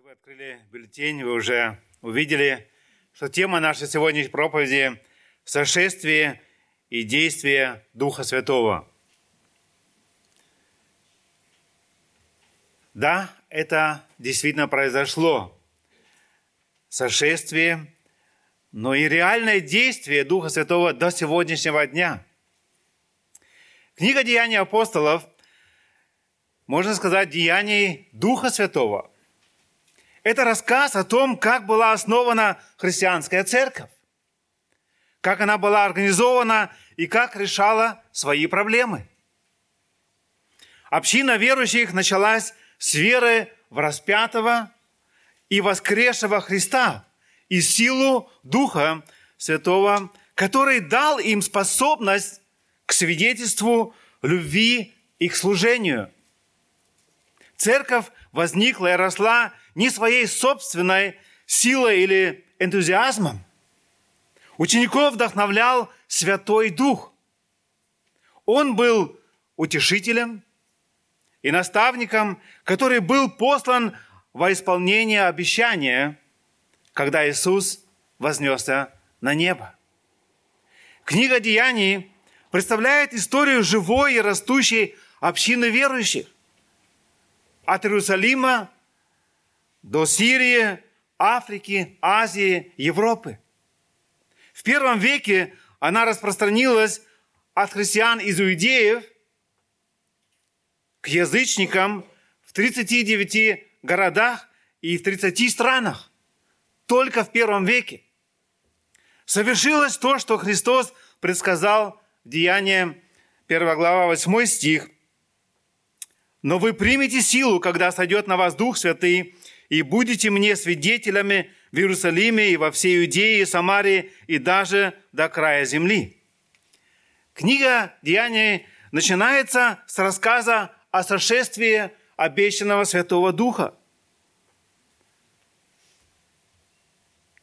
Если вы открыли бюллетень, вы уже увидели, что тема нашей сегодняшней проповеди – сошествие и действие Духа Святого. Да, это действительно произошло. Сошествие, но и реальное действие Духа Святого до сегодняшнего дня. Книга Деяний апостолов, можно сказать, деяний Духа Святого – это рассказ о том, как была основана христианская церковь, как она была организована и как решала свои проблемы. Община верующих началась с веры в распятого и воскресшего Христа и силу Духа Святого, который дал им способность к свидетельству любви и к служению. Церковь возникла и росла не своей собственной силой или энтузиазмом. Учеников вдохновлял Святой Дух. Он был утешителем и наставником, который был послан во исполнение обещания, когда Иисус вознесся на небо. Книга Деяний представляет историю живой и растущей общины верующих. От Иерусалима до Сирии, Африки, Азии, Европы. В первом веке она распространилась от христиан из иудеев к язычникам в 39 городах и в 30 странах. Только в первом веке. Совершилось то, что Христос предсказал в Деянии 1 глава 8 стих. «Но вы примете силу, когда сойдет на вас Дух Святый, и будете мне свидетелями в Иерусалиме и во всей Иудее, Самарии и даже до края земли». Книга Деяний начинается с рассказа о сошествии обещанного Святого Духа.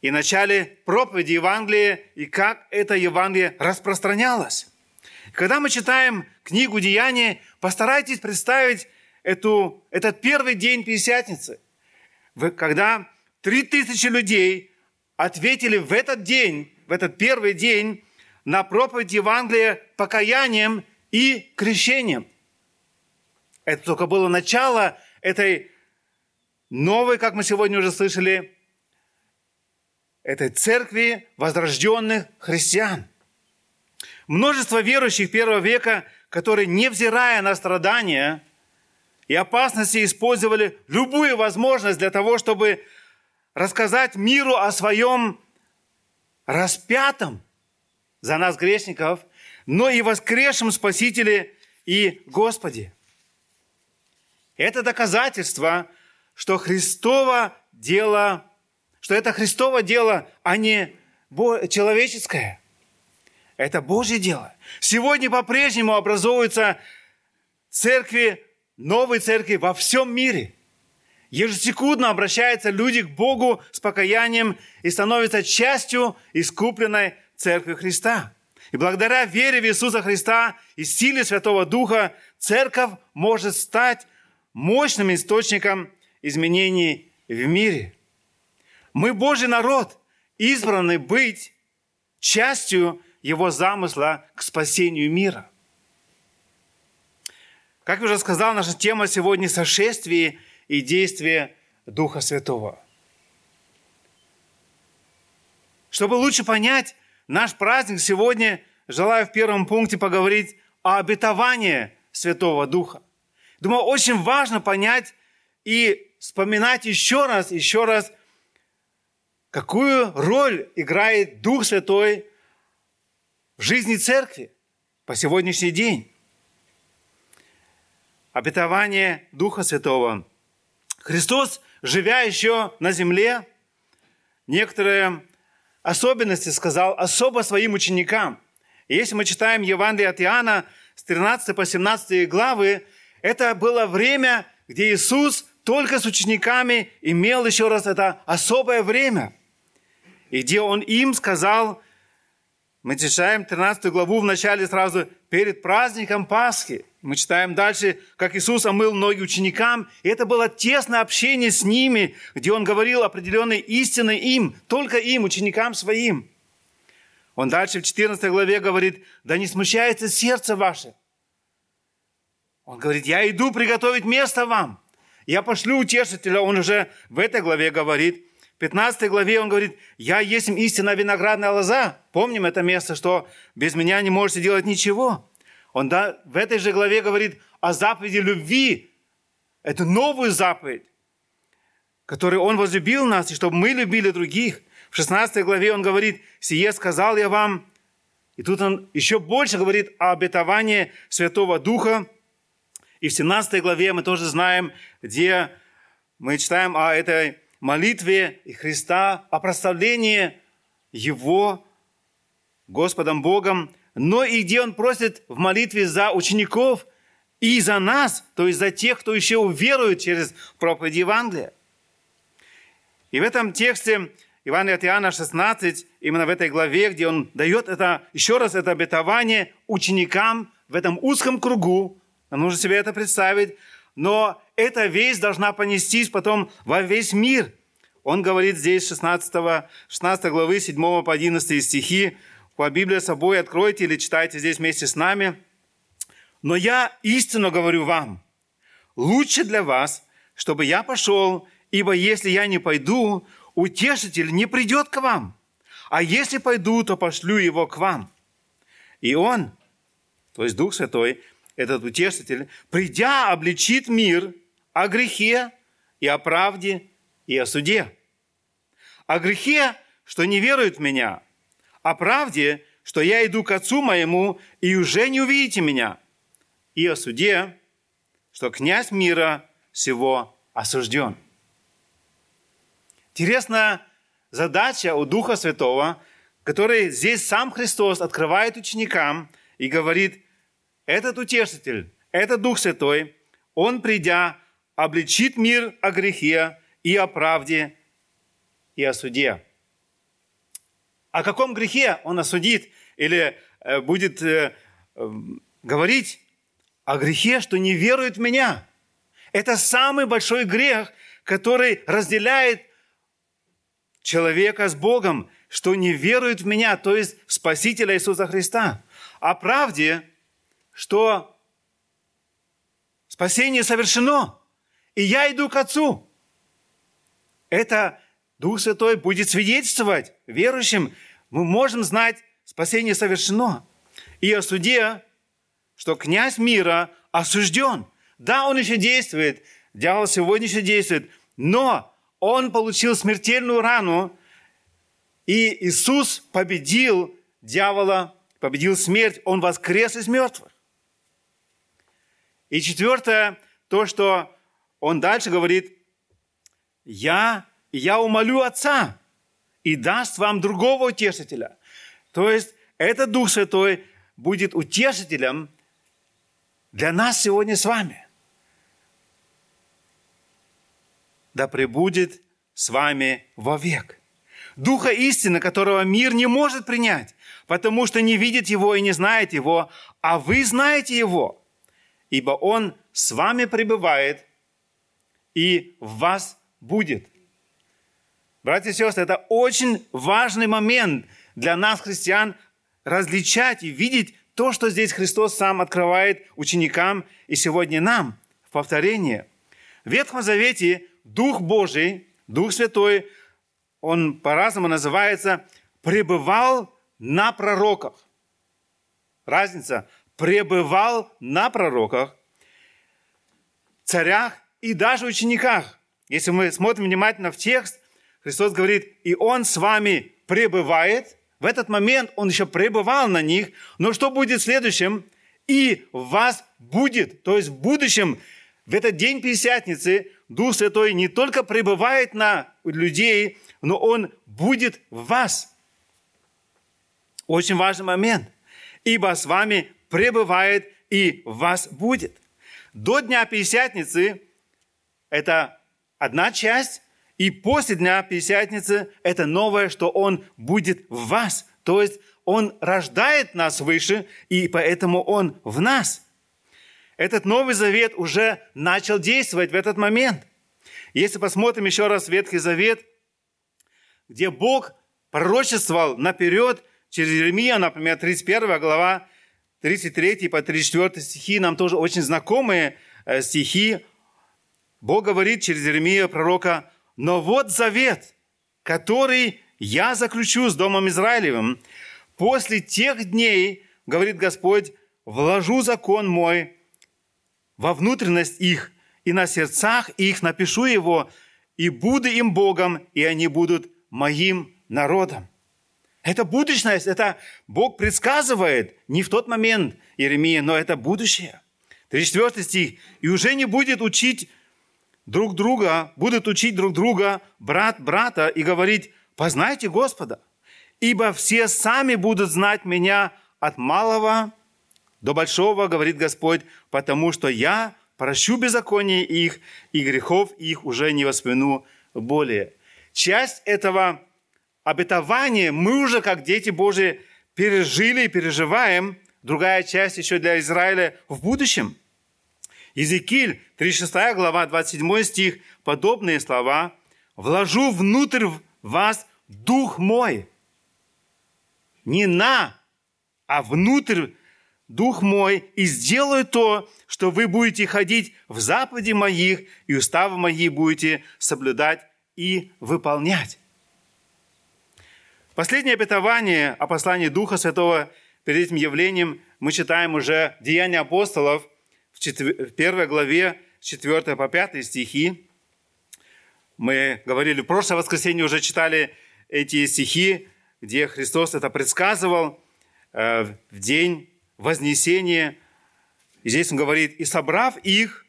И начале проповеди Евангелия, и как это Евангелие распространялось. Когда мы читаем книгу Деяний, постарайтесь представить эту, этот первый день Пятидесятницы – когда три тысячи людей ответили в этот день, в этот первый день, на проповедь Евангелия покаянием и крещением. Это только было начало этой новой, как мы сегодня уже слышали, этой церкви возрожденных христиан. Множество верующих первого века, которые, невзирая на страдания, и опасности использовали любую возможность для того, чтобы рассказать миру о своем распятом за нас, грешников, но и воскресшем Спасителе и Господе. Это доказательство, что Христово дело, что это Христово дело, а не человеческое. Это Божье дело. Сегодня по-прежнему образовываются церкви новой церкви во всем мире. Ежесекундно обращаются люди к Богу с покаянием и становятся частью искупленной церкви Христа. И благодаря вере в Иисуса Христа и силе Святого Духа церковь может стать мощным источником изменений в мире. Мы Божий народ, избранный быть частью Его замысла к спасению мира – как я уже сказал, наша тема сегодня – сошествие и действие Духа Святого. Чтобы лучше понять наш праздник сегодня, желаю в первом пункте поговорить о обетовании Святого Духа. Думаю, очень важно понять и вспоминать еще раз, еще раз, какую роль играет Дух Святой в жизни церкви по сегодняшний день обетование Духа Святого. Христос, живя еще на земле, некоторые особенности сказал особо своим ученикам. И если мы читаем Евангелие от Иоанна с 13 по 17 главы, это было время, где Иисус только с учениками имел еще раз это особое время. И где Он им сказал, мы читаем 13 главу в начале сразу, перед праздником Пасхи – Мы читаем дальше, как Иисус омыл ноги ученикам, и это было тесное общение с ними, где Он говорил определенной истины им, только им, ученикам своим. Он дальше в 14 главе говорит, да не смущается сердце ваше. Он говорит, я иду приготовить место вам. Я пошлю утешителя, он уже в этой главе говорит. В 15 главе он говорит, я есть истинная виноградная лоза. Помним это место, что без меня не можете делать ничего. Он да, в этой же главе говорит о заповеди любви. Это новую заповедь, которую Он возлюбил нас, и чтобы мы любили других. В 16 главе Он говорит, «Сие сказал я вам». И тут Он еще больше говорит о обетовании Святого Духа. И в 17 главе мы тоже знаем, где мы читаем о этой молитве и Христа, о прославлении Его Господом Богом но и где он просит в молитве за учеников и за нас, то есть за тех, кто еще уверует через проповедь Евангелия. И в этом тексте Ивана от Иоанна 16, именно в этой главе, где он дает это, еще раз это обетование ученикам в этом узком кругу, нам нужно себе это представить, но эта весть должна понестись потом во весь мир. Он говорит здесь 16, 16 главы 7 по 11 стихи, по Библии собой откройте или читайте здесь вместе с нами. Но я истинно говорю вам, лучше для вас, чтобы я пошел, ибо если я не пойду, утешитель не придет к вам. А если пойду, то пошлю его к вам. И он, то есть Дух Святой, этот утешитель, придя, обличит мир о грехе и о правде и о суде. О грехе, что не веруют в меня, о правде, что я иду к Отцу моему, и уже не увидите меня, и о суде, что князь мира всего осужден. Интересная задача у Духа Святого, который здесь сам Христос открывает ученикам и говорит, этот утешитель, этот Дух Святой, он, придя, обличит мир о грехе и о правде и о суде о каком грехе он осудит или э, будет э, эм, говорить о грехе, что не верует в меня. Это самый большой грех, который разделяет человека с Богом, что не верует в меня, то есть в Спасителя Иисуса Христа. О правде, что спасение совершено, и я иду к Отцу. Это Дух Святой будет свидетельствовать верующим, мы можем знать, спасение совершено. И о суде, что князь мира осужден. Да, он еще действует, дьявол сегодня еще действует, но он получил смертельную рану, и Иисус победил дьявола, победил смерть, он воскрес из мертвых. И четвертое, то, что он дальше говорит, я, я умолю Отца, и даст вам другого утешителя. То есть этот Дух Святой будет утешителем для нас сегодня с вами. Да пребудет с вами вовек. Духа истины, которого мир не может принять, потому что не видит его и не знает его, а вы знаете его, ибо он с вами пребывает и в вас будет. Братья и сестры, это очень важный момент для нас, христиан, различать и видеть то, что здесь Христос сам открывает ученикам и сегодня нам в повторении. В Ветхом Завете Дух Божий, Дух Святой, он по-разному называется, пребывал на пророках. Разница. Пребывал на пророках, царях и даже учениках. Если мы смотрим внимательно в текст, Христос говорит, и Он с вами пребывает. В этот момент Он еще пребывал на них. Но что будет следующим? И вас будет, то есть в будущем, в этот день Пятидесятницы, Дух Святой не только пребывает на людей, но Он будет в вас. Очень важный момент. Ибо с вами пребывает и вас будет. До Дня Пятидесятницы это одна часть, и после Дня Пятидесятницы это новое, что Он будет в вас. То есть Он рождает нас выше, и поэтому Он в нас. Этот Новый Завет уже начал действовать в этот момент. Если посмотрим еще раз Ветхий Завет, где Бог пророчествовал наперед через Еремия, например, 31 глава, 33 по 34 стихи, нам тоже очень знакомые э, стихи. Бог говорит через Еремия пророка, «Но вот завет, который я заключу с Домом Израилевым. После тех дней, говорит Господь, вложу закон мой во внутренность их, и на сердцах их напишу его, и буду им Богом, и они будут моим народом. Это будущность, это Бог предсказывает не в тот момент Иеремия, но это будущее. 34 стих. «И уже не будет учить друг друга, будут учить друг друга брат брата и говорить, познайте Господа, ибо все сами будут знать меня от малого до большого, говорит Господь, потому что я прощу беззаконие их, и грехов их уже не воспомяну более. Часть этого обетования мы уже, как дети Божии, пережили и переживаем. Другая часть еще для Израиля в будущем. Иезекииль, 36 глава, 27 стих, подобные слова. «Вложу внутрь вас дух мой». Не на, а внутрь дух мой, и сделаю то, что вы будете ходить в заповеди моих, и уставы мои будете соблюдать и выполнять. Последнее обетование о послании Духа Святого перед этим явлением мы читаем уже Деяния апостолов в, в первой главе, с 4 по 5 стихи. Мы говорили, в прошлое воскресенье уже читали эти стихи, где Христос это предсказывал э, в день вознесения. И здесь он говорит, и собрав их,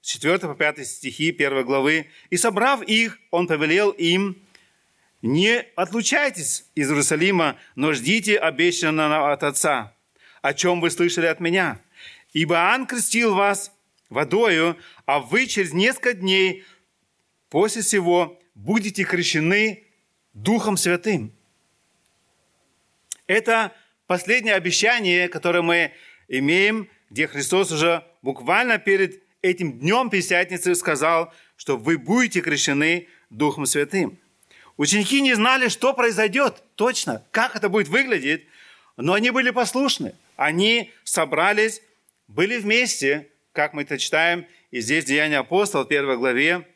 с 4 по 5 стихи 1 главы, и собрав их, он повелел им, не отлучайтесь из Иерусалима, но ждите обещанного от Отца, о чем вы слышали от меня. Ибо Иоанн крестил вас водою, а вы через несколько дней после всего будете крещены Духом Святым. Это последнее обещание, которое мы имеем, где Христос уже буквально перед этим днем Пятидесятницы сказал, что вы будете крещены Духом Святым. Ученики не знали, что произойдет точно, как это будет выглядеть, но они были послушны. Они собрались, были вместе, как мы это читаем, и здесь Деяния апостолов, первой главе.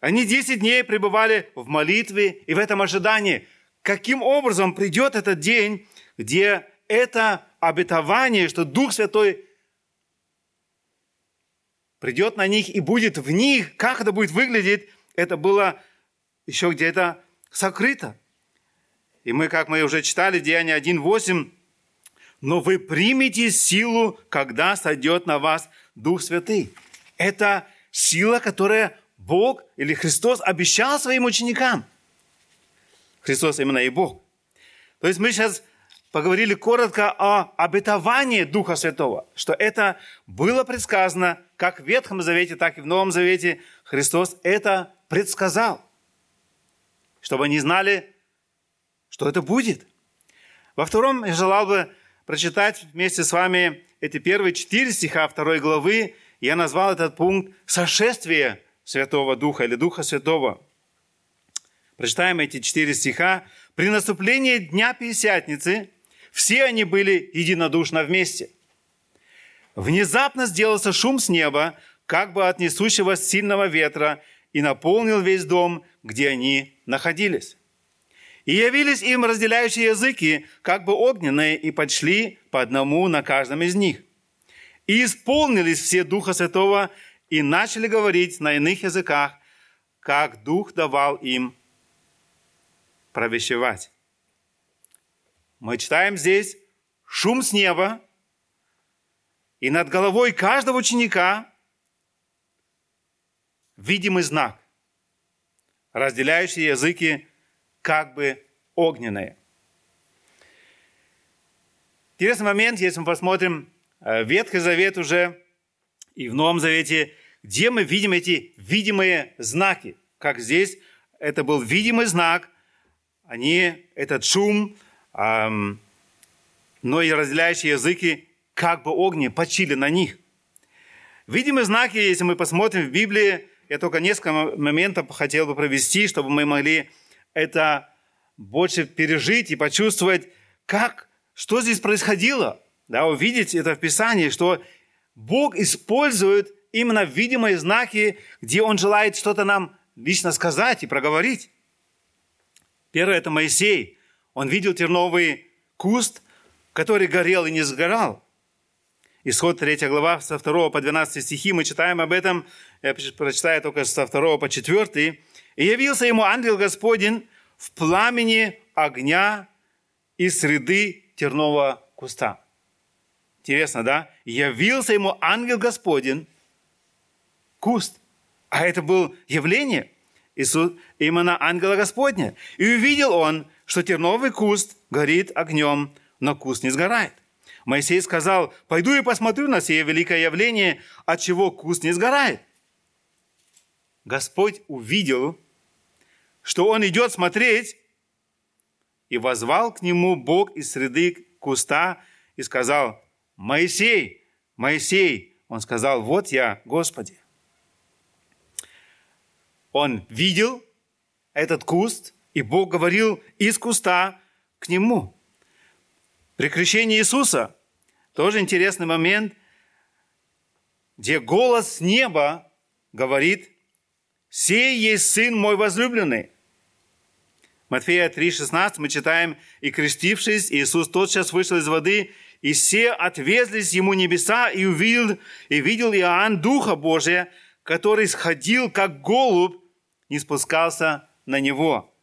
Они 10 дней пребывали в молитве и в этом ожидании – каким образом придет этот день, где это обетование, что Дух Святой придет на них и будет в них, как это будет выглядеть, это было еще где-то сокрыто. И мы, как мы уже читали, Деяние 1.8, «Но вы примете силу, когда сойдет на вас Дух Святый». Это сила, которая Бог или Христос обещал своим ученикам – Христос именно и Бог. То есть мы сейчас поговорили коротко о обетовании Духа Святого, что это было предсказано как в Ветхом Завете, так и в Новом Завете. Христос это предсказал, чтобы они знали, что это будет. Во втором я желал бы прочитать вместе с вами эти первые четыре стиха второй главы. Я назвал этот пункт «Сошествие Святого Духа» или Духа Святого – Прочитаем эти четыре стиха. «При наступлении Дня Пятидесятницы все они были единодушно вместе. Внезапно сделался шум с неба, как бы от несущего сильного ветра, и наполнил весь дом, где они находились. И явились им разделяющие языки, как бы огненные, и подшли по одному на каждом из них. И исполнились все Духа Святого, и начали говорить на иных языках, как Дух давал им провещевать. Мы читаем здесь шум с неба, и над головой каждого ученика видимый знак, разделяющий языки как бы огненные. Интересный момент, если мы посмотрим э, Ветхий Завет уже и в Новом Завете, где мы видим эти видимые знаки. Как здесь, это был видимый знак – они, этот шум, эм, но и разделяющие языки, как бы огни, почили на них. Видимые знаки, если мы посмотрим в Библии, я только несколько моментов хотел бы провести, чтобы мы могли это больше пережить и почувствовать, как, что здесь происходило. Да, увидеть это в Писании, что Бог использует именно видимые знаки, где Он желает что-то нам лично сказать и проговорить. Первое – это Моисей. Он видел терновый куст, который горел и не сгорал. Исход 3 глава, со 2 по 12 стихи, мы читаем об этом, я прочитаю только со 2 по 4. «И явился ему ангел Господень в пламени огня из среды тернового куста». Интересно, да? Явился ему ангел Господень, куст. А это было явление Иисус, именно ангела Господня. И увидел он, что терновый куст горит огнем, но куст не сгорает. Моисей сказал, пойду и посмотрю на сие великое явление, от чего куст не сгорает. Господь увидел, что он идет смотреть, и возвал к нему Бог из среды куста и сказал, Моисей, Моисей. Он сказал, вот я, Господи. Он видел этот куст, и Бог говорил из куста к нему. При крещении Иисуса тоже интересный момент, где голос неба говорит, «Сей есть Сын мой возлюбленный». Матфея 3,16 мы читаем, «И крестившись, Иисус тотчас вышел из воды, и все отвезлись ему небеса, и увидел, и видел Иоанн Духа Божия, который сходил, как голубь, не спускался на него.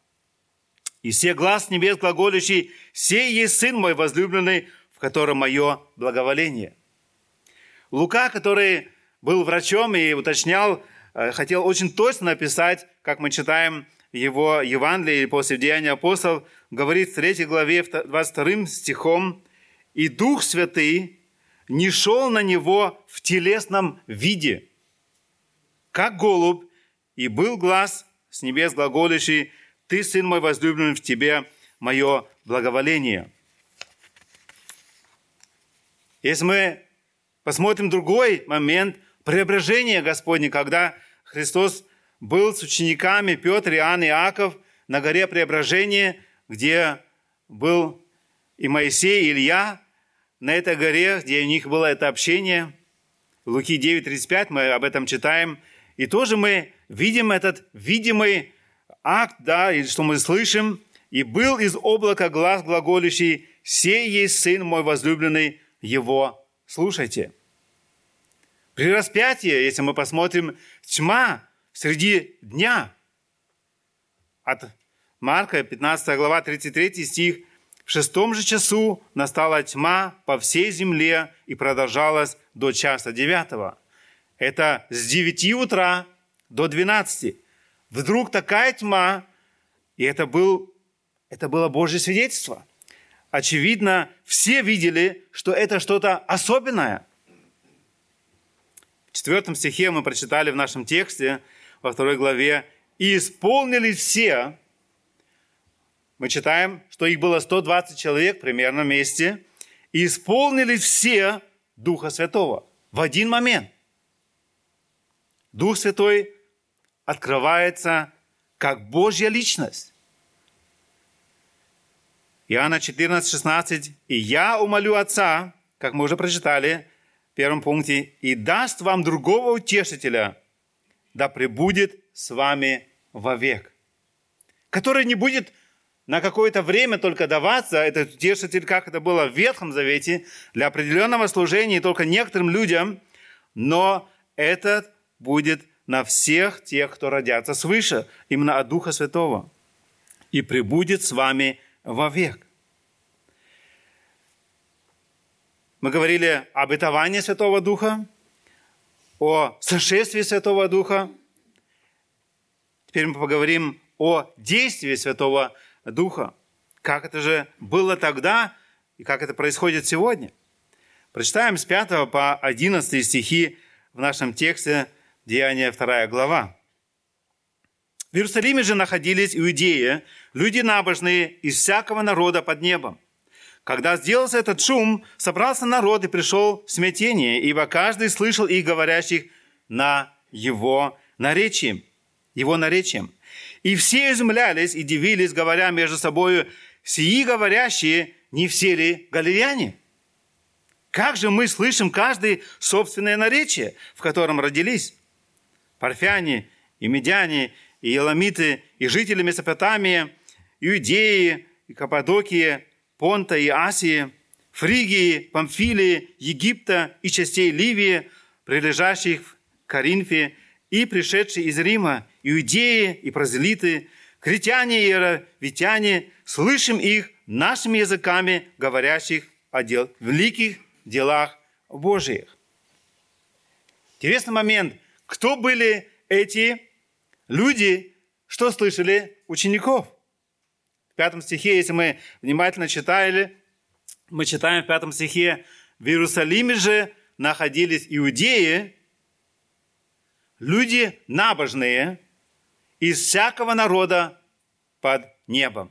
И все глаз небес глаголющий, «Сей есть Сын мой возлюбленный, в котором мое благоволение. Лука, который был врачом и уточнял, э, хотел очень точно написать, как мы читаем его Евангелие или после Деяния апостолов, говорит в 3 главе 22 стихом, «И Дух Святый не шел на него в телесном виде, как голубь, и был глаз с небес глаголющий, «Ты, Сын мой возлюбленный, в тебе мое благоволение». Если мы посмотрим другой момент преображения Господня, когда Христос был с учениками Петр, Иоанн и Иаков на горе преображения, где был и Моисей, и Илья, на этой горе, где у них было это общение. Луки 9.35 мы об этом читаем. И тоже мы видим этот видимый акт, да, и что мы слышим. «И был из облака глаз глаголющий, «Сей есть Сын мой возлюбленный, его слушайте. При распятии, если мы посмотрим, тьма среди дня. От Марка, 15 глава, 33 стих. В шестом же часу настала тьма по всей земле и продолжалась до часа девятого. Это с 9 утра до 12. Вдруг такая тьма, и это, был, это было Божье свидетельство – очевидно, все видели, что это что-то особенное. В четвертом стихе мы прочитали в нашем тексте, во второй главе, «И исполнили все». Мы читаем, что их было 120 человек примерно вместе. «И исполнили все Духа Святого» в один момент. Дух Святой открывается как Божья личность. Иоанна 14, 16. «И я умолю Отца, как мы уже прочитали в первом пункте, и даст вам другого утешителя, да пребудет с вами вовек». Который не будет на какое-то время только даваться, этот утешитель, как это было в Ветхом Завете, для определенного служения только некоторым людям, но этот будет на всех тех, кто родятся свыше, именно от Духа Святого. И пребудет с вами вовек. Мы говорили об Святого Духа, о сошествии Святого Духа. Теперь мы поговорим о действии Святого Духа. Как это же было тогда и как это происходит сегодня. Прочитаем с 5 по 11 стихи в нашем тексте Деяния 2 глава. В Иерусалиме же находились иудеи, люди набожные из всякого народа под небом. Когда сделался этот шум, собрался народ и пришел в смятение, ибо каждый слышал их говорящих на его наречием, его наречием. И все изумлялись и дивились, говоря между собою, сии говорящие, не все ли галилеяне? Как же мы слышим каждый собственное наречие, в котором родились? Парфяне и медяне, и еламиты, и жители Месопотамии, Иудеи, и Каппадокии, Понта и Асии, Фригии, Памфилии, Египта и частей Ливии, прилежащих к Коринфе, и пришедшие из Рима, иудеи и прозелиты, критяне и иеровитяне, слышим их нашими языками, говорящих о дел, великих делах Божьих. Интересный момент. Кто были эти люди, что слышали учеников? В пятом стихе, если мы внимательно читали, мы читаем в пятом стихе, в Иерусалиме же находились иудеи, люди набожные из всякого народа под небом.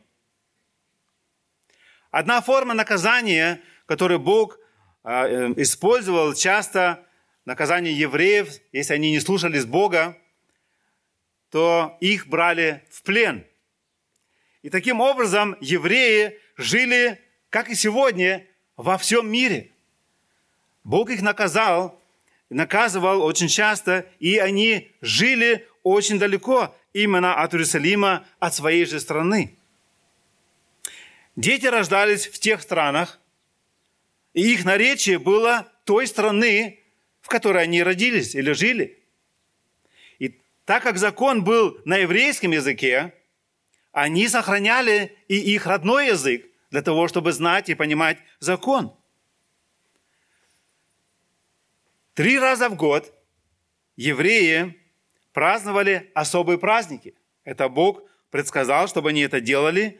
Одна форма наказания, которую Бог а, э, использовал часто, наказание евреев, если они не слушались Бога, то их брали в плен – и таким образом евреи жили, как и сегодня, во всем мире. Бог их наказал, наказывал очень часто, и они жили очень далеко именно от Иерусалима, от своей же страны. Дети рождались в тех странах, и их наречие было той страны, в которой они родились или жили. И так как закон был на еврейском языке, они сохраняли и их родной язык для того, чтобы знать и понимать закон. Три раза в год евреи праздновали особые праздники. Это Бог предсказал, чтобы они это делали.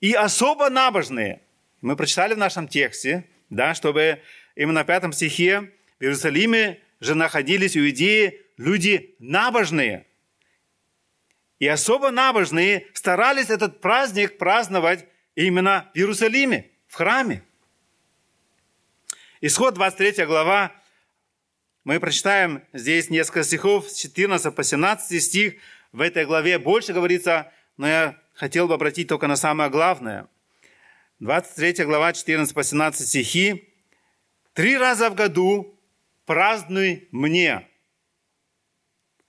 И особо набожные. Мы прочитали в нашем тексте, да, чтобы именно в пятом стихе в Иерусалиме же находились иудеи люди набожные – и особо набожные старались этот праздник праздновать именно в Иерусалиме, в храме. Исход 23 глава, мы прочитаем здесь несколько стихов, с 14 по 17 стих. В этой главе больше говорится, но я хотел бы обратить только на самое главное. 23 глава, 14 по 17 стихи. «Три раза в году празднуй мне.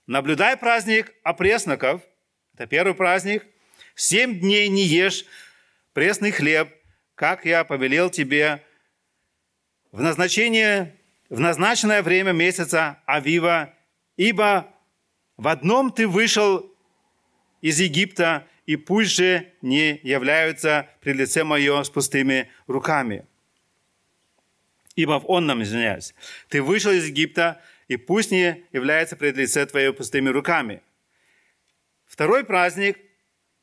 Наблюдай праздник опресноков, это первый праздник. Семь дней не ешь пресный хлеб, как я повелел тебе в назначение, в назначенное время месяца Авива, ибо в одном ты вышел из Египта, и пусть же не являются при лице мое с пустыми руками. Ибо в онном, извиняюсь, ты вышел из Египта, и пусть не является пред лице твое пустыми руками – Второй праздник,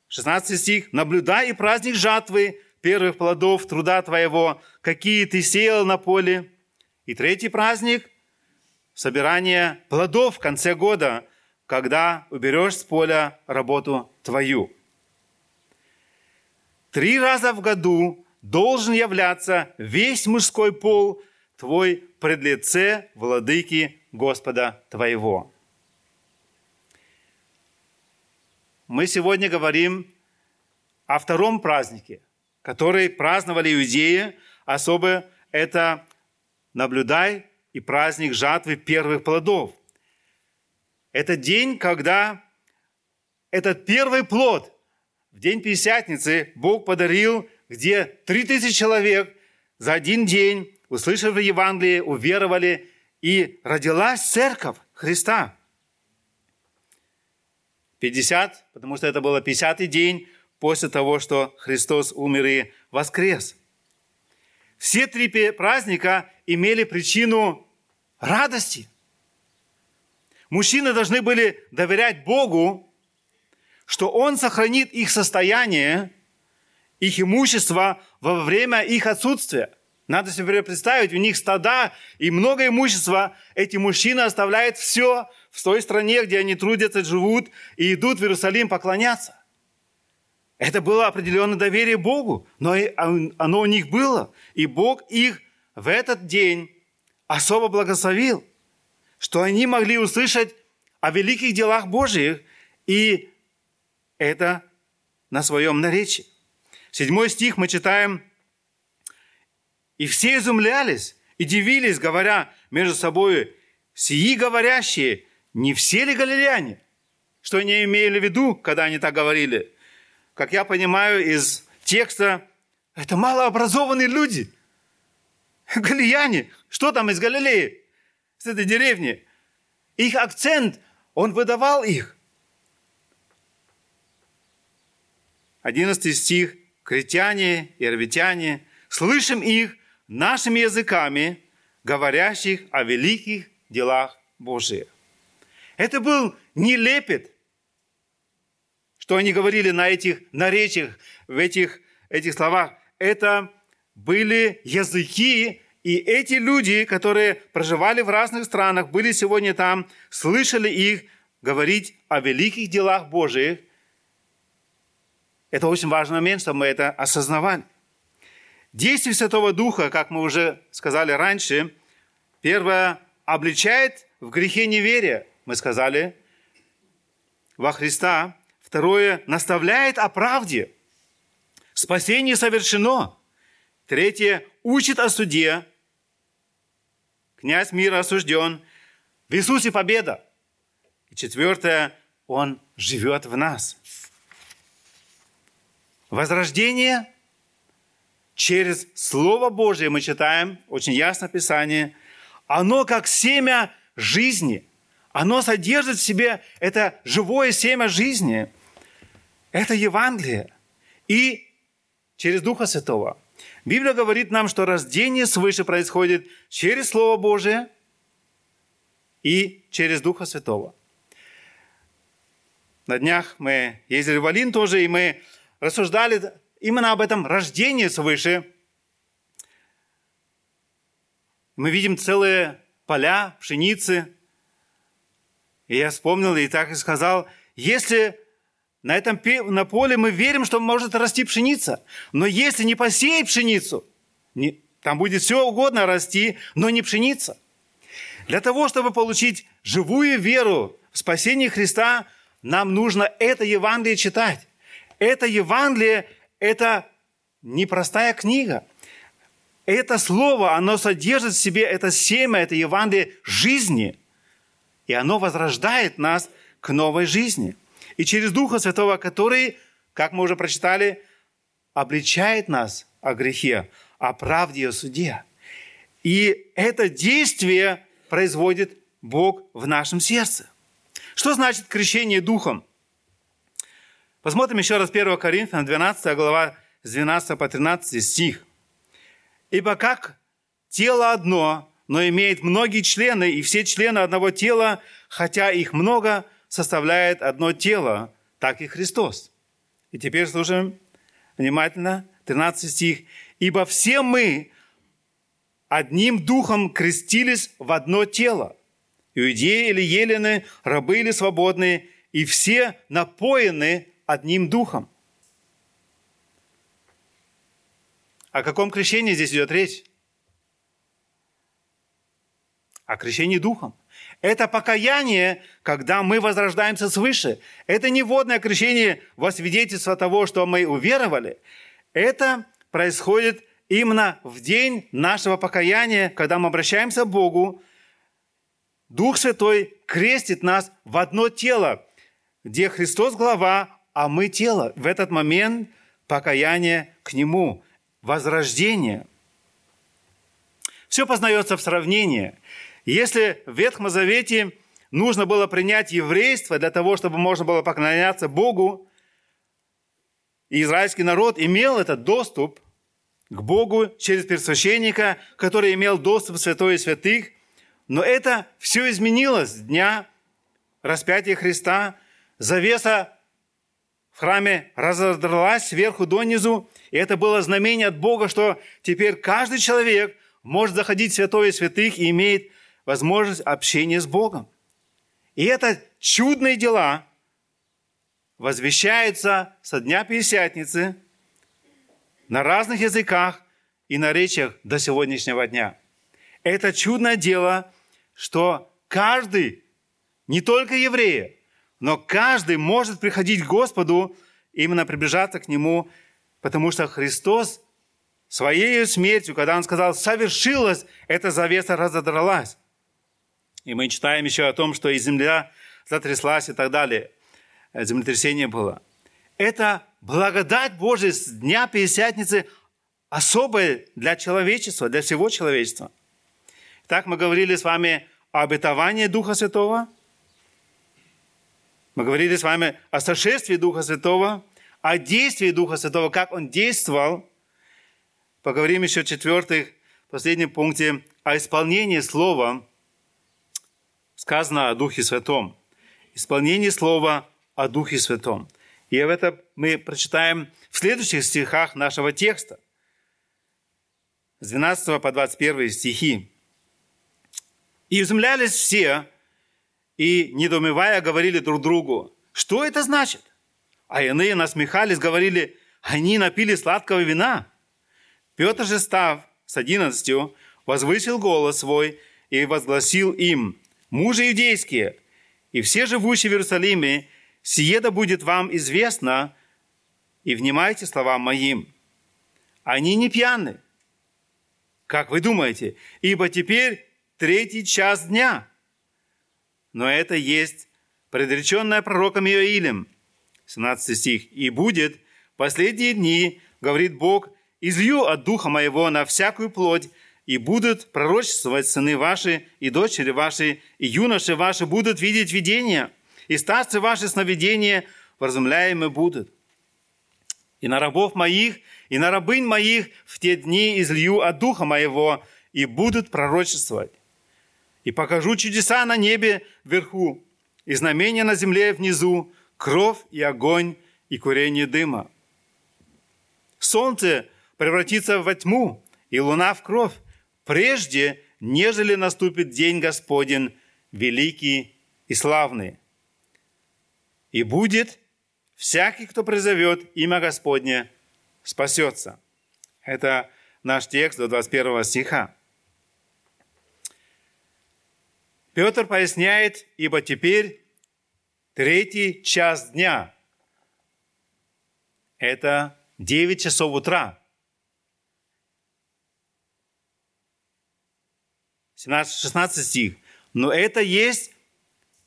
16 стих. «Наблюдай и праздник жатвы первых плодов труда твоего, какие ты сеял на поле». И третий праздник – собирание плодов в конце года, когда уберешь с поля работу твою. Три раза в году должен являться весь мужской пол твой пред лице владыки Господа твоего. Мы сегодня говорим о втором празднике, который праздновали иудеи. Особо это наблюдай и праздник жатвы первых плодов. Это день, когда этот первый плод в день Пятидесятницы Бог подарил, где три тысячи человек за один день, услышав Евангелие, уверовали, и родилась церковь Христа – 50, потому что это было 50-й день после того, что Христос умер и воскрес. Все три праздника имели причину радости. Мужчины должны были доверять Богу, что Он сохранит их состояние, их имущество во время их отсутствия. Надо себе представить, у них стада и много имущества. Эти мужчины оставляют все в той стране, где они трудятся, живут, и идут в Иерусалим поклоняться. Это было определенное доверие Богу, но оно у них было. И Бог их в этот день особо благословил, что они могли услышать о великих делах Божьих, и это на своем наречии. Седьмой стих мы читаем, «И все изумлялись и дивились, говоря между собой, сии говорящие, не все ли галилеяне?» Что они имели в виду, когда они так говорили? Как я понимаю из текста, это малообразованные люди. Галилеяне. Что там из Галилеи? С этой деревни. Их акцент, он выдавал их. 11 стих. «Критяне и арвитяне, слышим их нашими языками, говорящих о великих делах Божьих». Это был не лепет, что они говорили на этих наречиях, в этих, этих словах. Это были языки, и эти люди, которые проживали в разных странах, были сегодня там, слышали их говорить о великих делах Божьих, это очень важный момент, чтобы мы это осознавали. Действие Святого Духа, как мы уже сказали раньше, первое, обличает в грехе неверия, мы сказали, во Христа. Второе, наставляет о правде. Спасение совершено. Третье, учит о суде. Князь мира осужден. В Иисусе победа. И четвертое, Он живет в нас. Возрождение через Слово Божие мы читаем, очень ясно Писание, оно как семя жизни. Оно содержит в себе это живое семя жизни. Это Евангелие. И через Духа Святого. Библия говорит нам, что рождение свыше происходит через Слово Божие и через Духа Святого. На днях мы ездили в Алин тоже, и мы рассуждали именно об этом рождении свыше. Мы видим целые поля пшеницы. И я вспомнил и так и сказал, если на этом на поле мы верим, что может расти пшеница, но если не посеять пшеницу, не, там будет все угодно расти, но не пшеница. Для того, чтобы получить живую веру в спасение Христа, нам нужно это Евангелие читать это Евангелие, это непростая книга. Это слово, оно содержит в себе это семя, это Евангелие жизни. И оно возрождает нас к новой жизни. И через Духа Святого, который, как мы уже прочитали, обличает нас о грехе, о правде и о суде. И это действие производит Бог в нашем сердце. Что значит крещение Духом? Посмотрим еще раз 1 Коринфянам, 12 глава, с 12 по 13 стих. «Ибо как тело одно, но имеет многие члены, и все члены одного тела, хотя их много, составляет одно тело, так и Христос». И теперь слушаем внимательно 13 стих. «Ибо все мы одним духом крестились в одно тело, иудеи или елены, рабы или свободные, и все напоены одним духом. О каком крещении здесь идет речь? О крещении духом. Это покаяние, когда мы возрождаемся свыше. Это не водное крещение во свидетельство того, что мы уверовали. Это происходит именно в день нашего покаяния, когда мы обращаемся к Богу. Дух Святой крестит нас в одно тело, где Христос глава, а мы тело. В этот момент покаяние к Нему, возрождение. Все познается в сравнении. Если в Ветхом Завете нужно было принять еврейство для того, чтобы можно было поклоняться Богу, и израильский народ имел этот доступ к Богу через первосвященника, который имел доступ в святое святых, но это все изменилось с дня распятия Христа. Завеса в храме разодралась сверху донизу, и это было знамение от Бога, что теперь каждый человек может заходить в святое святых и имеет возможность общения с Богом. И это чудные дела, возвещается со дня Пятидесятницы на разных языках и наречиях до сегодняшнего дня. Это чудное дело, что каждый, не только евреи, но каждый может приходить к Господу, именно приближаться к Нему, потому что Христос своей смертью, когда Он сказал «совершилось», эта завеса разодралась. И мы читаем еще о том, что и земля затряслась и так далее. Землетрясение было. Это благодать Божия с Дня Пятидесятницы особая для человечества, для всего человечества. Так мы говорили с вами о обетовании Духа Святого. Мы говорили с вами о сошествии Духа Святого, о действии Духа Святого, как Он действовал. Поговорим еще в четвертых, последнем пункте о исполнении Слова, сказано о Духе Святом. Исполнение Слова о Духе Святом. И об этом мы прочитаем в следующих стихах нашего текста. С 12 по 21 стихи. «И изумлялись все, и, недоумевая, говорили друг другу, что это значит? А иные насмехались, говорили, они напили сладкого вина. Петр же, став с одиннадцатью, возвысил голос свой и возгласил им, мужи иудейские, и все живущие в Иерусалиме, Сие да будет вам известно, и внимайте словам моим. Они не пьяны. Как вы думаете? Ибо теперь третий час дня. Но это есть предреченное пророком Иоилем. 17 стих. «И будет последние дни, говорит Бог, излью от духа моего на всякую плоть, и будут пророчествовать сыны ваши, и дочери ваши, и юноши ваши будут видеть видения, и старцы ваши сновидения вразумляемы будут. И на рабов моих, и на рабынь моих в те дни излью от духа моего, и будут пророчествовать. И покажу чудеса на небе вверху, и знамения на земле внизу, кровь и огонь, и курение дыма. Солнце превратится во тьму, и луна в кровь, прежде, нежели наступит день Господень, великий и славный. И будет всякий, кто призовет имя Господне, спасется. Это наш текст до 21 стиха. Петр поясняет, ибо теперь третий час дня. Это 9 часов утра. 17-16 стих. Но это есть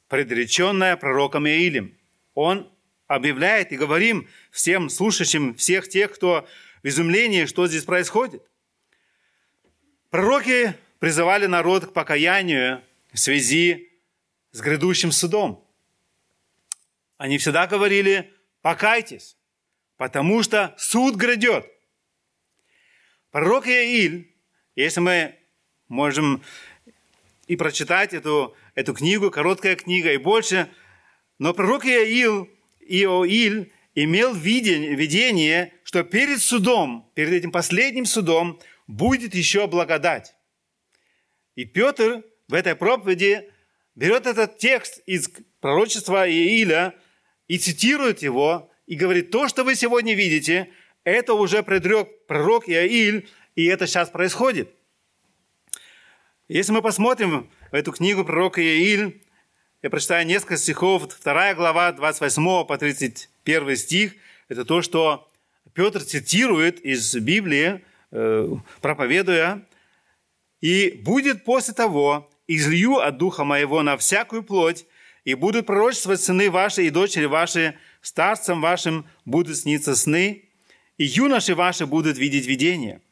предреченное пророком Иилем он объявляет и говорим всем слушающим, всех тех, кто в изумлении, что здесь происходит. Пророки призывали народ к покаянию в связи с грядущим судом. Они всегда говорили, покайтесь, потому что суд грядет. Пророк Иаиль, если мы можем и прочитать эту, эту книгу, короткая книга, и больше – но пророк Иоил, Иоиль имел видение, что перед судом, перед этим последним судом, будет еще благодать. И Петр в этой проповеди берет этот текст из пророчества Ииля и цитирует его, и говорит, то, что вы сегодня видите, это уже предрек пророк Иоиль, и это сейчас происходит. Если мы посмотрим в эту книгу пророка Иоиль, я прочитаю несколько стихов. Вторая глава, 28 по 31 стих. Это то, что Петр цитирует из Библии, э, проповедуя. «И будет после того, излью от Духа Моего на всякую плоть, и будут пророчествовать сыны ваши и дочери ваши, старцам вашим будут сниться сны, и юноши ваши будут видеть видения.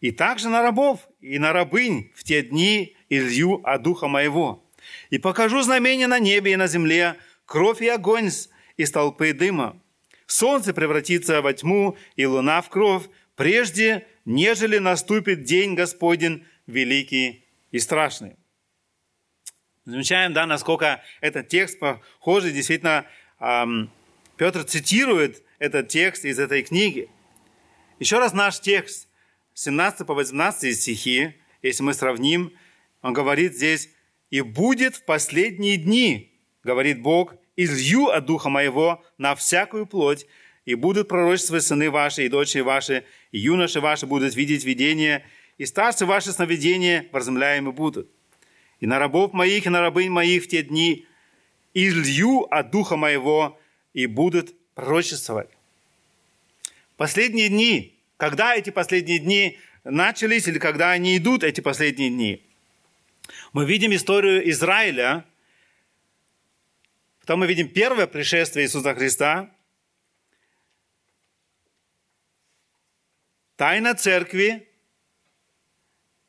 И также на рабов и на рабынь в те дни излью от Духа Моего» И покажу знамения на небе и на земле, кровь и огонь из толпы дыма. Солнце превратится во тьму, и луна в кровь, прежде, нежели наступит день Господень великий и страшный. Замечаем, да, насколько этот текст похожий. Действительно, эм, Петр цитирует этот текст из этой книги. Еще раз наш текст, 17 по 18 стихи, если мы сравним, он говорит здесь, и будет в последние дни, говорит Бог, излью от Духа Моего на всякую плоть, и будут пророчествовать сыны ваши и дочери ваши, и юноши ваши будут видеть видение, и старцы ваши сновидения возмляемы будут. И на рабов моих, и на рабынь моих в те дни излью от Духа Моего, и будут пророчествовать. Последние дни, когда эти последние дни начались, или когда они идут, эти последние дни, мы видим историю Израиля, потом мы видим первое пришествие Иисуса Христа, тайна церкви,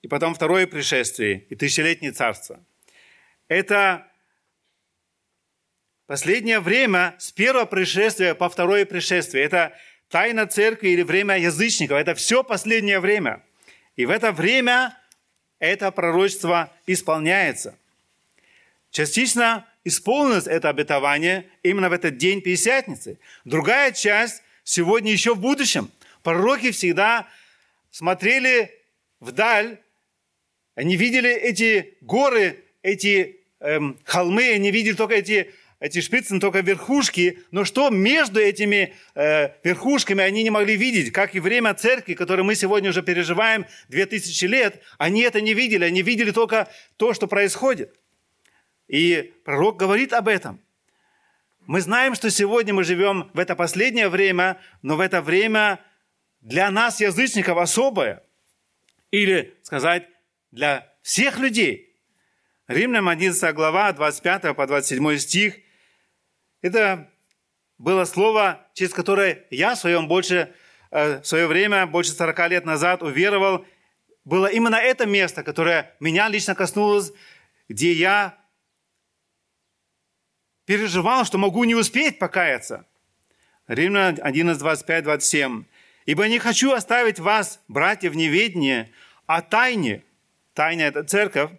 и потом второе пришествие. И тысячелетнее царство. Это последнее время с первого пришествия по второе пришествие. Это тайна церкви или время язычников. Это все последнее время. И в это время это пророчество исполняется. Частично исполнилось это обетование именно в этот день Пятидесятницы. Другая часть сегодня еще в будущем. Пророки всегда смотрели вдаль они видели эти горы, эти эм, холмы, они видели только эти, эти шпицы, только верхушки. Но что между этими э, верхушками они не могли видеть? Как и время церкви, которое мы сегодня уже переживаем 2000 лет, они это не видели. Они видели только то, что происходит. И пророк говорит об этом. Мы знаем, что сегодня мы живем в это последнее время, но в это время для нас, язычников, особое. Или сказать, для всех людей. Римлянам 11 глава, 25 по 27 стих. Это было слово, через которое я в своем больше, э, в свое время, больше 40 лет назад уверовал. Было именно это место, которое меня лично коснулось, где я переживал, что могу не успеть покаяться. Римлян 11, 25, 27. «Ибо не хочу оставить вас, братья, в неведении о тайне, тайна – это церковь,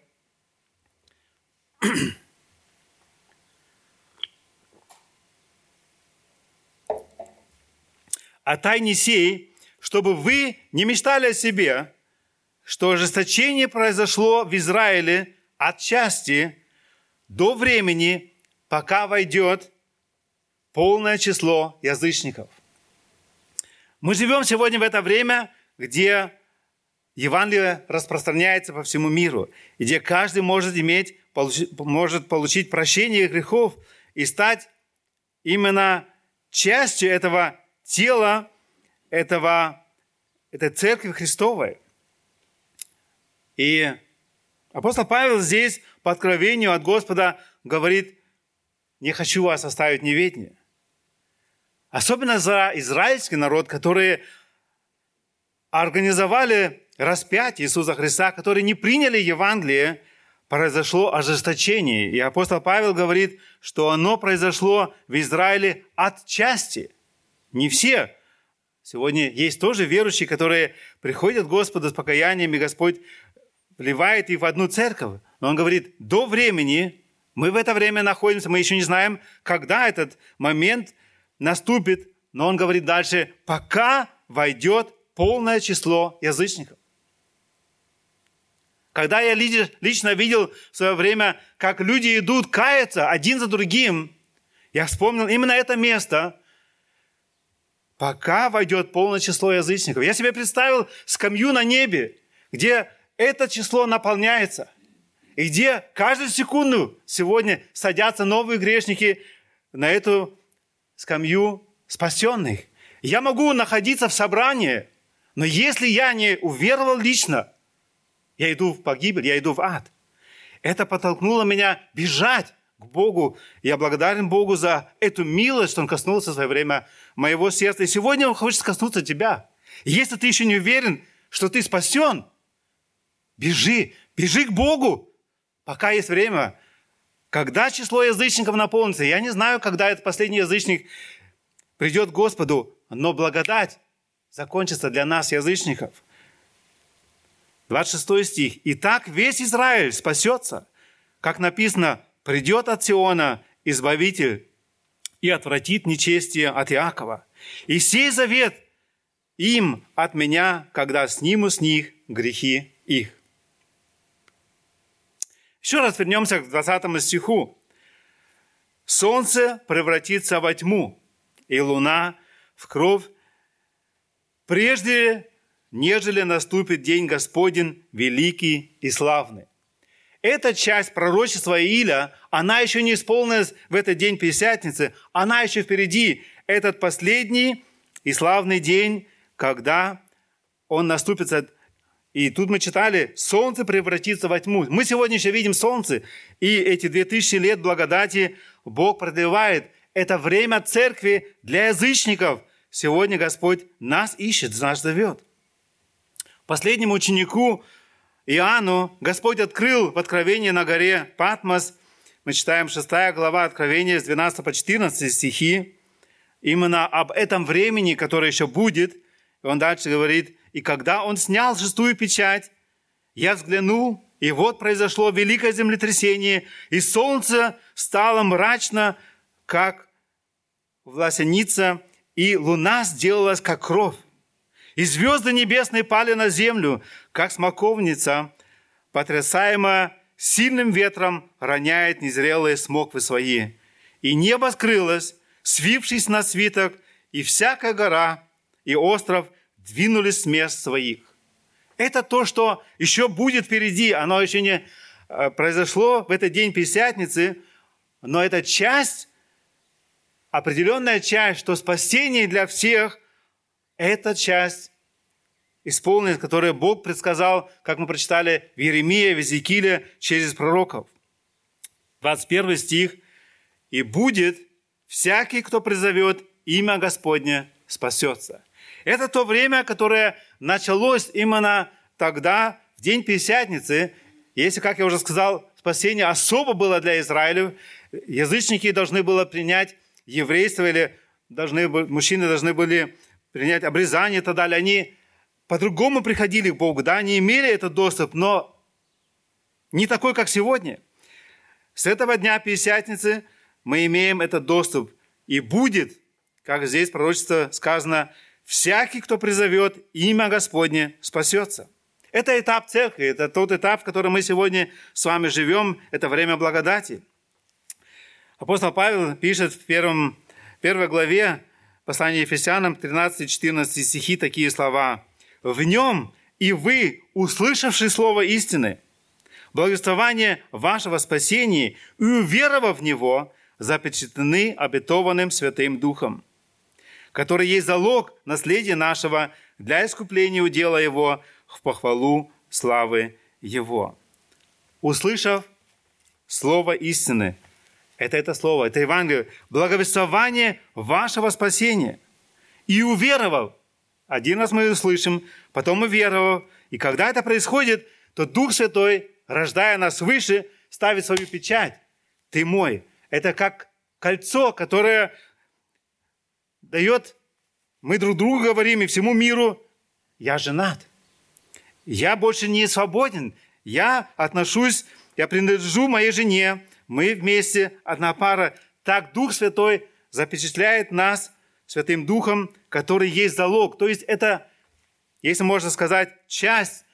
о тайне сей, чтобы вы не мечтали о себе, что ожесточение произошло в Израиле от части до времени, пока войдет полное число язычников. Мы живем сегодня в это время, где Евангелие распространяется по всему миру, где каждый может иметь, может получить прощение грехов и стать именно частью этого тела, этого, этой церкви Христовой. И апостол Павел здесь по откровению от Господа говорит, не хочу вас оставить неведение. Особенно за израильский народ, которые организовали распятие Иисуса Христа, которые не приняли Евангелие, произошло ожесточение. И апостол Павел говорит, что оно произошло в Израиле от части. Не все. Сегодня есть тоже верующие, которые приходят к Господу с покаянием, и Господь вливает их в одну церковь. Но он говорит, до времени, мы в это время находимся, мы еще не знаем, когда этот момент наступит, но он говорит дальше, пока войдет полное число язычников. Когда я лично видел в свое время, как люди идут каяться один за другим, я вспомнил именно это место, пока войдет полное число язычников. Я себе представил скамью на небе, где это число наполняется, и где каждую секунду сегодня садятся новые грешники на эту скамью спасенных. Я могу находиться в собрании, но если я не уверовал лично – я иду в погибель, я иду в ад. Это подтолкнуло меня бежать к Богу. Я благодарен Богу за эту милость, что Он коснулся в свое время моего сердца. И сегодня Он хочет коснуться тебя. И если ты еще не уверен, что ты спасен, бежи, бежи к Богу, пока есть время. Когда число язычников наполнится, я не знаю, когда этот последний язычник придет к Господу, но благодать закончится для нас, язычников – 26 стих. «И так весь Израиль спасется, как написано, придет от Сиона Избавитель и отвратит нечестие от Иакова. И сей завет им от меня, когда сниму с них грехи их». Еще раз вернемся к 20 стиху. солнце превратится во тьму, и луна в кровь, прежде нежели наступит день Господень великий и славный. Эта часть пророчества Ииля, она еще не исполнилась в этот день Пятидесятницы, она еще впереди. Этот последний и славный день, когда он наступит. И тут мы читали, солнце превратится во тьму. Мы сегодня еще видим солнце, и эти две тысячи лет благодати Бог продлевает. Это время церкви для язычников. Сегодня Господь нас ищет, нас зовет. Последнему ученику Иоанну Господь открыл в Откровении на горе Патмос. Мы читаем 6 глава Откровения с 12 по 14 стихи. Именно об этом времени, которое еще будет. И он дальше говорит, «И когда он снял шестую печать, я взглянул, и вот произошло великое землетрясение, и солнце стало мрачно, как власеница, и луна сделалась, как кровь. И звезды небесные пали на землю, как смоковница, потрясаемая сильным ветром, роняет незрелые смоквы свои. И небо скрылось, свившись на свиток, и всякая гора и остров двинулись с мест своих. Это то, что еще будет впереди. Оно еще не э, произошло в этот день Пятидесятницы, но это часть, определенная часть, что спасение для всех – эта часть исполнилась, которую Бог предсказал, как мы прочитали в Еремии, в Иезекииле, через пророков. 21 стих. «И будет всякий, кто призовет имя Господне, спасется». Это то время, которое началось именно тогда, в день Пятидесятницы. Если, как я уже сказал, спасение особо было для Израиля, язычники должны были принять еврейство, или должны, мужчины должны были принять обрезание и так далее, они по-другому приходили к Богу, да, они имели этот доступ, но не такой, как сегодня. С этого дня Пятидесятницы мы имеем этот доступ. И будет, как здесь пророчество сказано, всякий, кто призовет имя Господне, спасется. Это этап церкви, это тот этап, в котором мы сегодня с вами живем, это время благодати. Апостол Павел пишет в первом, первой главе Послание Ефесянам 13-14 стихи такие слова. «В нем и вы, услышавши слово истины, благословение вашего спасения и уверовав в него, запечатлены обетованным Святым Духом, который есть залог наследия нашего для искупления удела его в похвалу славы его». Услышав слово истины, это это слово, это Евангелие. Благовествование вашего спасения. И уверовав, один раз мы услышим, потом мы веровав. И когда это происходит, то Дух Святой, рождая нас свыше, ставит свою печать. Ты мой. Это как кольцо, которое дает, мы друг другу говорим и всему миру, я женат. Я больше не свободен. Я отношусь, я принадлежу моей жене, мы вместе, одна пара. Так Дух Святой запечатляет нас Святым Духом, который есть залог. То есть это, если можно сказать, часть,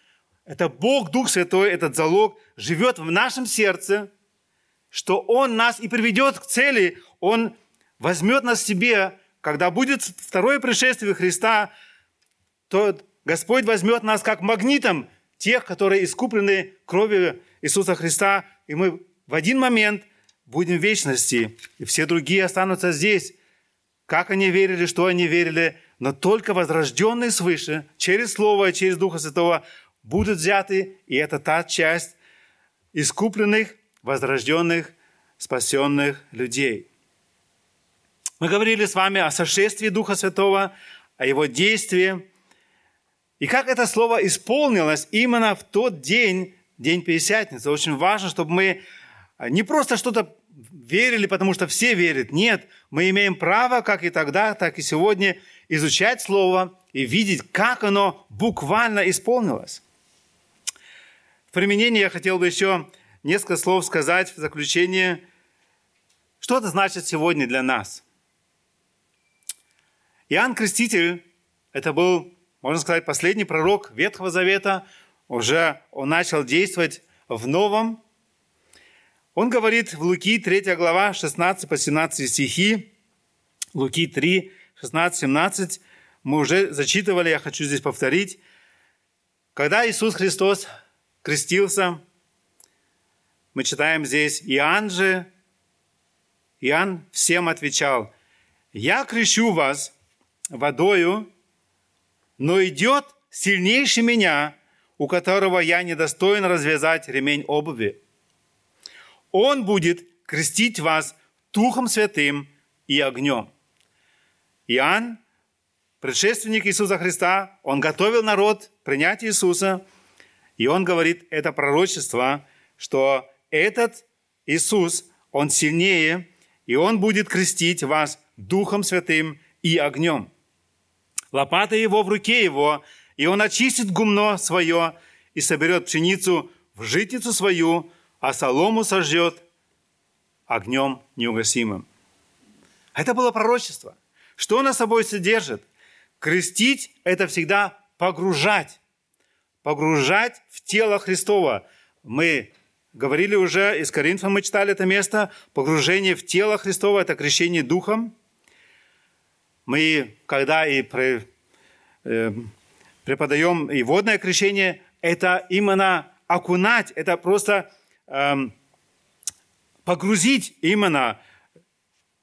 это Бог, Дух Святой, этот залог, живет в нашем сердце, что Он нас и приведет к цели, Он возьмет нас себе, когда будет второе пришествие Христа, то Господь возьмет нас как магнитом тех, которые искуплены кровью Иисуса Христа, и мы в один момент будем в вечности, и все другие останутся здесь. Как они верили, что они верили, но только возрожденные свыше, через Слово и через Духа Святого, будут взяты, и это та часть искупленных, возрожденных, спасенных людей. Мы говорили с вами о сошествии Духа Святого, о Его действии, и как это слово исполнилось именно в тот день, день Пятидесятницы. Очень важно, чтобы мы не просто что-то верили, потому что все верят. Нет, мы имеем право, как и тогда, так и сегодня, изучать Слово и видеть, как оно буквально исполнилось. В применении я хотел бы еще несколько слов сказать в заключение, что это значит сегодня для нас. Иоанн Креститель, это был, можно сказать, последний пророк Ветхого Завета, уже он начал действовать в Новом Он говорит в Луки 3 глава 16 по 17 стихи, Луки 3, 16, 17, мы уже зачитывали, я хочу здесь повторить. Когда Иисус Христос крестился, мы читаем здесь, Иоанн же, Иоанн всем отвечал, «Я крещу вас водою, но идет сильнейший меня, у которого я недостоин развязать ремень обуви. Он будет крестить вас Духом Святым и огнем». Иоанн, предшественник Иисуса Христа, он готовил народ принять Иисуса, и он говорит это пророчество, что этот Иисус, он сильнее, и он будет крестить вас Духом Святым и огнем. Лопата его в руке его, и он очистит гумно свое и соберет пшеницу в житницу свою, а солому сожжет огнем неугасимым. Это было пророчество. Что оно собой содержит? Крестить – это всегда погружать. Погружать в тело Христова. Мы говорили уже, из Коринфа мы читали это место. Погружение в тело Христова – это крещение Духом. Мы, когда и э, преподаем и водное крещение, это именно окунать, это просто погрузить именно.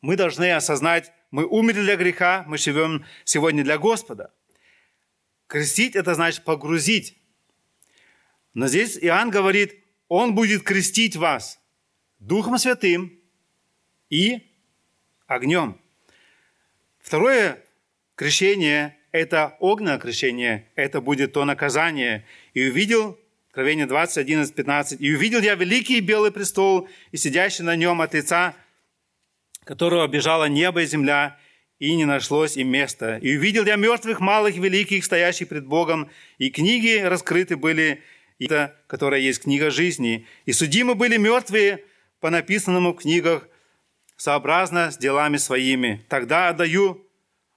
Мы должны осознать мы умерли для греха, мы живем сегодня для Господа. Крестить – это значит погрузить. Но здесь Иоанн говорит, Он будет крестить вас Духом Святым и огнем. Второе крещение – это огненное крещение, это будет то наказание. И увидел, Откровение 20, 11, 15, «И увидел я великий белый престол, и сидящий на нем от лица которого бежало небо и земля, и не нашлось им места. И увидел я мертвых, малых, великих, стоящих пред Богом, и книги раскрыты были, и это, которая есть книга жизни. И судимы были мертвые по написанному в книгах, сообразно с делами своими. Тогда отдаю,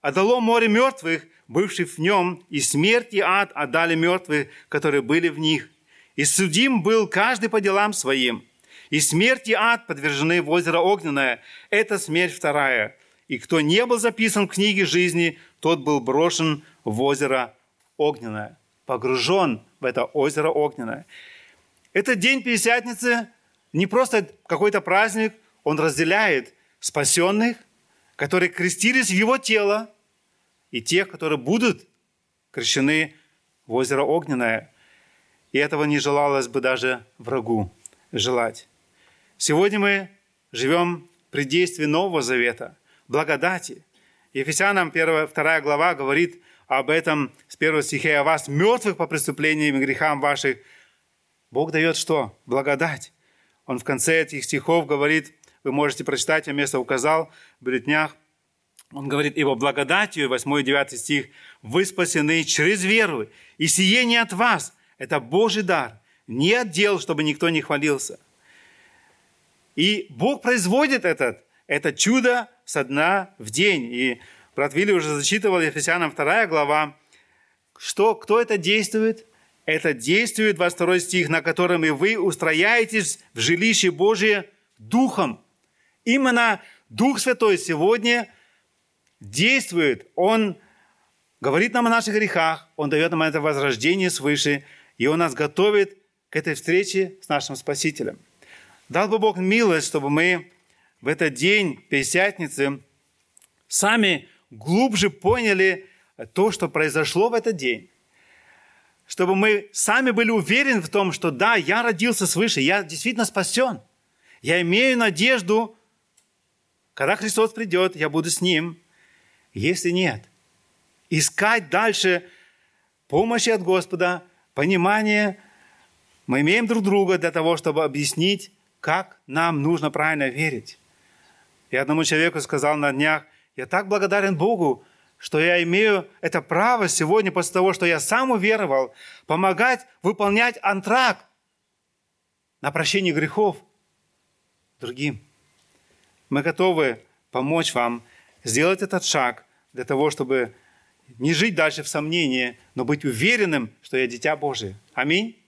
отдало море мертвых, бывших в нем, и смерть и ад отдали мертвых, которые были в них. И судим был каждый по делам своим – и смерть и ад подвержены в озеро огненное. Это смерть вторая. И кто не был записан в книге жизни, тот был брошен в озеро огненное, погружен в это озеро огненное. Этот день Пятидесятницы не просто какой-то праздник, он разделяет спасенных, которые крестились в его тело, и тех, которые будут крещены в озеро огненное. И этого не желалось бы даже врагу желать. Сегодня мы живем при действии Нового Завета, благодати. Ефесянам 1, 2 глава говорит об этом с 1 стиха «О вас, мертвых по преступлениям и грехам ваших». Бог дает что? Благодать. Он в конце этих стихов говорит, вы можете прочитать, я место указал в бюллетнях, он говорит, «Ибо благодатью», 8 и 9 стих, «вы спасены через веру, и сие не от вас, это Божий дар, не от дел, чтобы никто не хвалился». И Бог производит этот, это чудо со дна в день. И брат Вилли уже зачитывал Ефесянам 2 глава. Что, кто это действует? Это действует 22 стих, на котором и вы устрояетесь в жилище Божие Духом. Именно Дух Святой сегодня действует. Он говорит нам о наших грехах, Он дает нам это возрождение свыше, и Он нас готовит к этой встрече с нашим Спасителем – Дал бы Бог милость, чтобы мы в этот день Пятидесятницы сами глубже поняли то, что произошло в этот день. Чтобы мы сами были уверены в том, что да, я родился свыше, я действительно спасен. Я имею надежду, когда Христос придет, я буду с Ним. Если нет, искать дальше помощи от Господа, понимание. Мы имеем друг друга для того, чтобы объяснить как нам нужно правильно верить. И одному человеку сказал на днях, я так благодарен Богу, что я имею это право сегодня, после того, что я сам уверовал, помогать выполнять антракт на прощение грехов другим. Мы готовы помочь вам сделать этот шаг для того, чтобы не жить дальше в сомнении, но быть уверенным, что я дитя Божие. Аминь.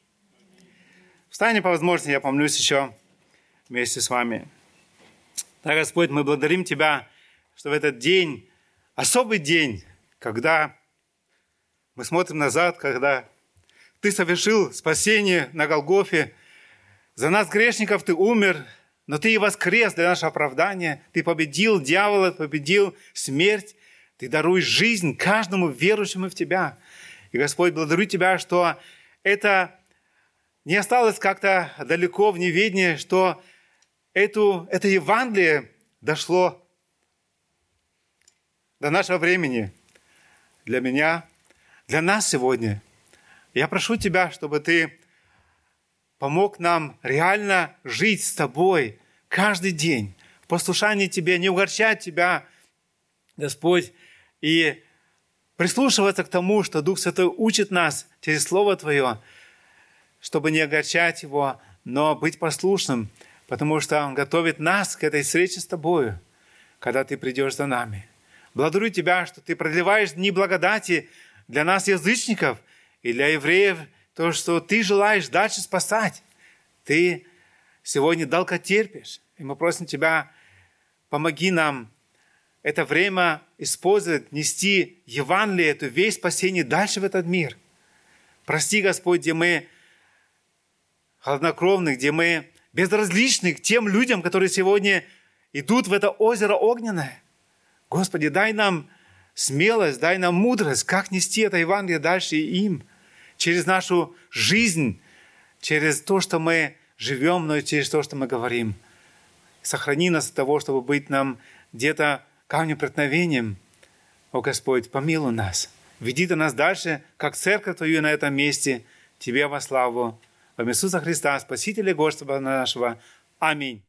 Встанем по возможности, я помолюсь еще вместе с вами. Да, Господь, мы благодарим Тебя, что в этот день, особый день, когда мы смотрим назад, когда Ты совершил спасение на Голгофе, за нас, грешников, Ты умер, но Ты и воскрес для нашего оправдания. Ты победил дьявола, победил смерть. Ты даруешь жизнь каждому верующему в Тебя. И, Господь, благодарю Тебя, что это не осталось как-то далеко в неведении, что эту, это Евангелие дошло до нашего времени, для меня, для нас сегодня. Я прошу Тебя, чтобы Ты помог нам реально жить с Тобой каждый день, в послушании Тебе, не угорчать Тебя, Господь, и прислушиваться к тому, что Дух Святой учит нас через Слово Твое, чтобы не огорчать Его, но быть послушным, потому что Он готовит нас к этой встрече с Тобою, когда Ты придешь за нами. Благодарю Тебя, что Ты продлеваешь дни благодати для нас, язычников, и для евреев, то, что Ты желаешь дальше спасать. Ты сегодня долготерпишь. И мы просим Тебя, помоги нам это время использовать, нести Евангелие, эту весть спасения дальше в этот мир. Прости, Господь, где мы хладнокровны, где мы безразличны к тем людям, которые сегодня идут в это озеро огненное. Господи, дай нам смелость, дай нам мудрость, как нести это Евангелие дальше им, через нашу жизнь, через то, что мы живем, но и через то, что мы говорим. Сохрани нас от того, чтобы быть нам где-то камнем преткновением. О Господь, помилуй нас. Веди ты нас дальше, как церковь Твою на этом месте. Тебе во славу. Во Иисуса Христа, Спасителя Господа нашего. Аминь.